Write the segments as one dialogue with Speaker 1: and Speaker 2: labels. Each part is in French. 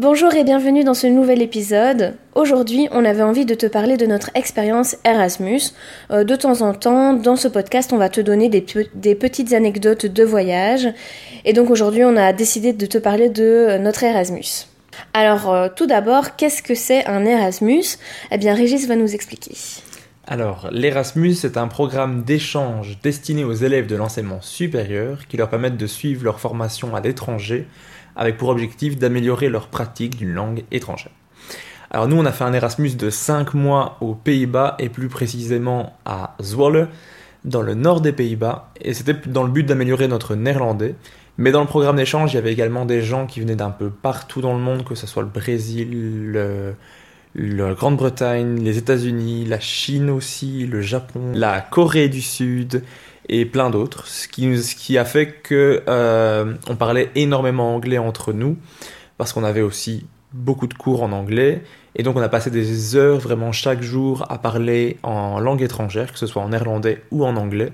Speaker 1: Bonjour et bienvenue dans ce nouvel épisode. Aujourd'hui, on avait envie de te parler de notre expérience Erasmus. Euh, de temps en temps, dans ce podcast, on va te donner des, pe- des petites anecdotes de voyage. Et donc aujourd'hui, on a décidé de te parler de euh, notre Erasmus. Alors, euh, tout d'abord, qu'est-ce que c'est un Erasmus? Eh bien, Régis va nous expliquer.
Speaker 2: Alors, l'Erasmus est un programme d'échange destiné aux élèves de l'enseignement supérieur qui leur permettent de suivre leur formation à l'étranger avec pour objectif d'améliorer leur pratique d'une langue étrangère. Alors nous, on a fait un Erasmus de 5 mois aux Pays-Bas et plus précisément à Zwolle, dans le nord des Pays-Bas, et c'était dans le but d'améliorer notre néerlandais. Mais dans le programme d'échange, il y avait également des gens qui venaient d'un peu partout dans le monde, que ce soit le Brésil, la Grande-Bretagne, les États-Unis, la Chine aussi, le Japon, la Corée du Sud et plein d'autres. Ce qui, a fait que euh, on parlait énormément anglais entre nous parce qu'on avait aussi beaucoup de cours en anglais et donc on a passé des heures vraiment chaque jour à parler en langue étrangère, que ce soit en néerlandais ou en anglais.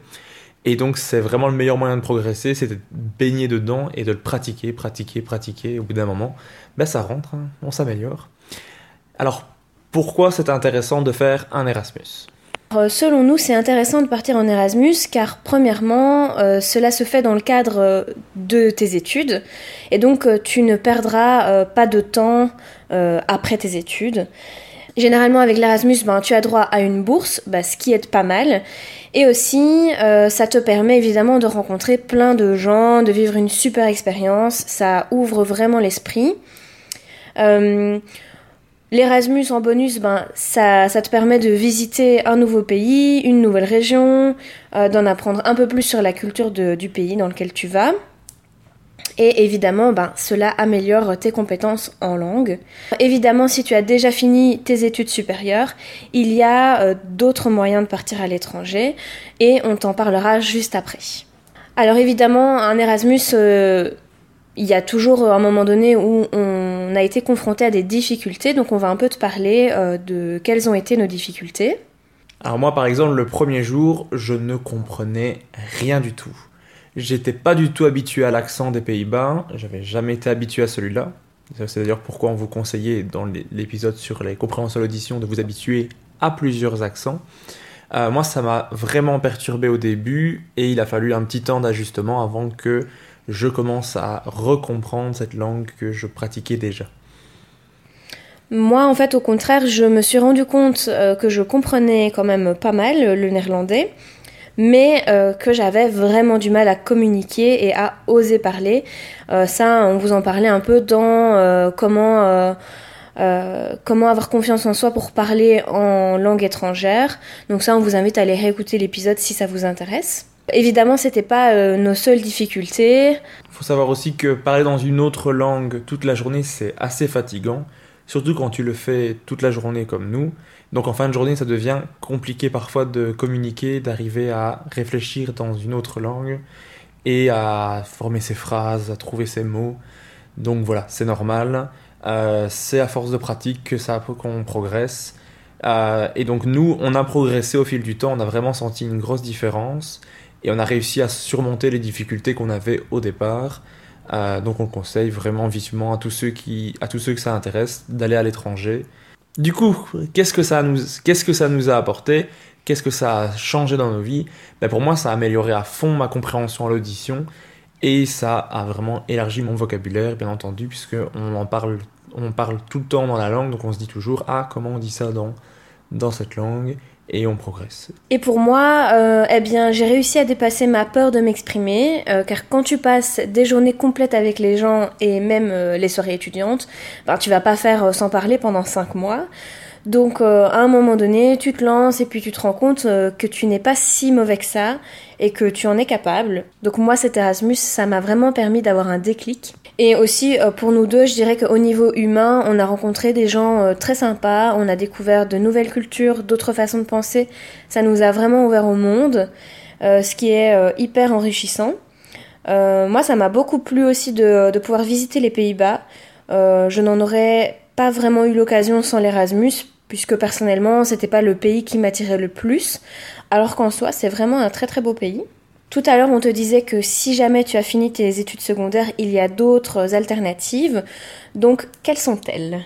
Speaker 2: Et donc c'est vraiment le meilleur moyen de progresser, c'est de baigner dedans et de le pratiquer, pratiquer, pratiquer. Au bout d'un moment, ben ça rentre, hein, on s'améliore. Alors pourquoi c'est intéressant de faire un Erasmus?
Speaker 1: Selon nous, c'est intéressant de partir en Erasmus car premièrement, euh, cela se fait dans le cadre euh, de tes études et donc euh, tu ne perdras euh, pas de temps euh, après tes études. Généralement avec l'Erasmus, ben, tu as droit à une bourse, ben, ce qui est pas mal. Et aussi, euh, ça te permet évidemment de rencontrer plein de gens, de vivre une super expérience. Ça ouvre vraiment l'esprit. L'Erasmus en bonus, ben, ça, ça te permet de visiter un nouveau pays, une nouvelle région, euh, d'en apprendre un peu plus sur la culture du pays dans lequel tu vas. Et évidemment, ben, cela améliore tes compétences en langue. Évidemment, si tu as déjà fini tes études supérieures, il y a euh, d'autres moyens de partir à l'étranger et on t'en parlera juste après. Alors évidemment, un Erasmus, euh, il y a toujours un moment donné où on a été confronté à des difficultés, donc on va un peu te parler euh, de quelles ont été nos difficultés.
Speaker 2: Alors moi par exemple le premier jour je ne comprenais rien du tout. J'étais pas du tout habitué à l'accent des Pays-Bas, j'avais jamais été habitué à celui-là. C'est d'ailleurs pourquoi on vous conseillait dans l'é- l'épisode sur les compréhensions d'audition de vous habituer à plusieurs accents. Euh, moi ça m'a vraiment perturbé au début et il a fallu un petit temps d'ajustement avant que je commence à recomprendre cette langue que je pratiquais déjà.
Speaker 1: Moi, en fait, au contraire, je me suis rendu compte euh, que je comprenais quand même pas mal euh, le néerlandais, mais euh, que j'avais vraiment du mal à communiquer et à oser parler. Ça, on vous en parlait un peu dans comment, comment avoir confiance en soi pour parler en langue étrangère. Donc ça, on vous invite à aller réécouter l'épisode si ça vous intéresse. Évidemment, c'était pas euh, nos seules difficultés.
Speaker 2: Il faut savoir aussi que parler dans une autre langue toute la journée, c'est assez fatigant, surtout quand tu le fais toute la journée comme nous. Donc en fin de journée, ça devient compliqué parfois de communiquer, d'arriver à réfléchir dans une autre langue et à former ses phrases, à trouver ses mots. Donc voilà, c'est normal. Euh, c'est à force de pratique que ça qu'on progresse. Euh, et donc nous, on a progressé au fil du temps, on a vraiment senti une grosse différence et on a réussi à surmonter les difficultés qu'on avait au départ. Euh, donc on conseille vraiment vivement à tous ceux qui, que ça intéresse d'aller à l'étranger. Du coup, qu'est-ce que ça nous, a apporté? Qu'est-ce que ça a changé dans nos vies? Ben Pour moi, ça a amélioré à fond ma compréhension à l'audition. Et ça a vraiment élargi mon vocabulaire, bien entendu, puisque on en parle, on parle tout le temps dans la langue, donc on se dit toujours ah comment on dit ça dans cette langue? Et on progresse.
Speaker 1: Et pour moi, euh, eh bien, j'ai réussi à dépasser ma peur de m'exprimer, euh, car quand tu passes des journées complètes avec les gens et même euh, les soirées étudiantes, ben, tu vas pas faire sans parler pendant cinq mois. Donc à un moment donné, tu te lances et puis tu te rends compte que tu n'es pas si mauvais que ça et que tu en es capable. Donc moi, cet Erasmus, ça m'a vraiment permis d'avoir un déclic. Et aussi, euh, pour nous deux, je dirais qu'au niveau humain, on a rencontré des gens euh, très sympas, on a découvert de nouvelles cultures, d'autres façons de penser. Ça nous a vraiment ouvert au monde, euh, ce qui est hyper enrichissant. moi, ça m'a beaucoup plu aussi de, de pouvoir visiter les Pays-Bas. je n'en aurais pas vraiment eu l'occasion sans l'Erasmus, puisque personnellement, c'était pas le pays qui m'attirait le plus, alors qu'en soi, c'est vraiment un très très beau pays. Tout à l'heure, on te disait que si jamais tu as fini tes études secondaires, il y a d'autres alternatives. Donc, quelles sont-elles?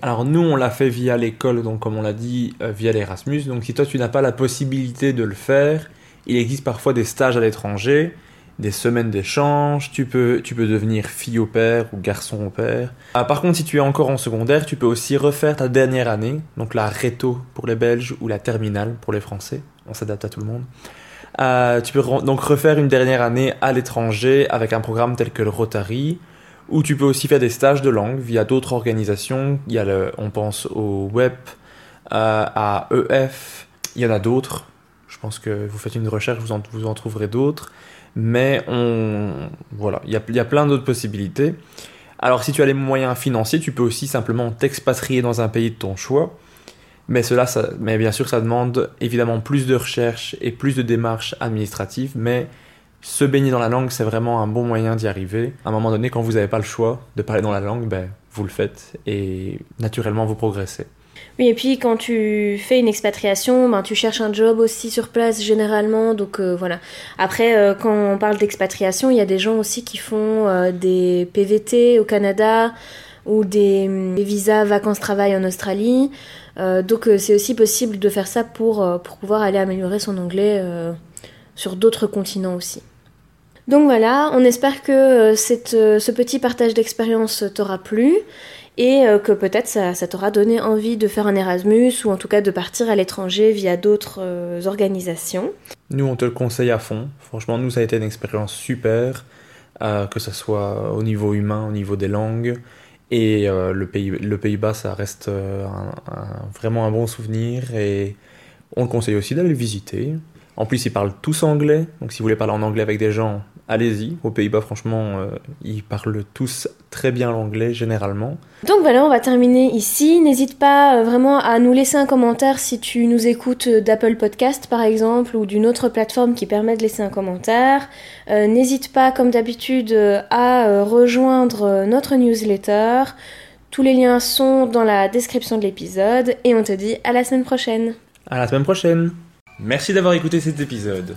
Speaker 2: Alors nous, on l'a fait via l'école, donc comme on l'a dit, euh, via l'Erasmus. Donc si toi, tu n'as pas la possibilité de le faire, il existe parfois des stages à l'étranger, des semaines d'échange, tu peux, tu peux devenir fille au père ou garçon au père. Ah, par contre, si tu es encore en secondaire, tu peux aussi refaire ta dernière année, donc la réto pour les Belges ou la terminale pour les Français. On s'adapte à tout le monde. Euh, tu peux donc refaire une dernière année à l'étranger avec un programme tel que le Rotary, ou tu peux aussi faire des stages de langue via d'autres organisations. Il y a le, on pense au WEP, euh, à EF, il y en a d'autres. Je pense que vous faites une recherche, vous en, vous en trouverez d'autres. Mais on, voilà, il y a, y a plein d'autres possibilités. Alors si tu as les moyens financiers, tu peux aussi simplement t'expatrier dans un pays de ton choix. Mais, cela, mais bien sûr, ça demande évidemment plus de recherche et plus de démarches administratives, mais se baigner dans la langue, c'est vraiment un bon moyen d'y arriver. À un moment donné, quand vous n'avez pas le choix de parler dans la langue, ben, vous le faites et naturellement, vous progressez.
Speaker 1: Oui, et puis quand tu fais une expatriation, ben, tu cherches un job aussi sur place généralement. Donc euh, voilà. Après, euh, quand on parle d'expatriation, il y a des gens aussi qui font euh, des PVT au Canada ou des, des visas vacances-travail en Australie. Donc c'est aussi possible de faire ça pour, pour pouvoir aller améliorer son anglais sur d'autres continents aussi. Donc voilà, on espère que cette, ce petit partage d'expérience t'aura plu et que peut-être ça, t'aura donné envie de faire un Erasmus ou en tout cas de partir à l'étranger via d'autres organisations.
Speaker 2: Nous, on te le conseille à fond. Franchement, nous, ça a été une expérience super, que ce soit au niveau humain, au niveau des langues. Et euh, le, pays, le Pays-Bas, ça reste euh, vraiment un bon souvenir et on le conseille aussi d'aller le visiter. En plus, ils parlent tous anglais, donc si vous voulez parler en anglais avec des gens, allez-y. Aux Pays-Bas, franchement, euh, ils parlent tous très bien l'anglais généralement.
Speaker 1: Donc voilà, on va terminer ici. N'hésite pas euh, vraiment à nous laisser un commentaire si tu nous écoutes d'Apple Podcast par exemple ou d'une autre plateforme qui permet de laisser un commentaire. Euh, n'hésite pas, comme d'habitude, à rejoindre notre newsletter. Tous les liens sont dans la description de l'épisode et on te dit à la semaine prochaine.
Speaker 2: À la semaine prochaine. Merci d'avoir écouté cet épisode.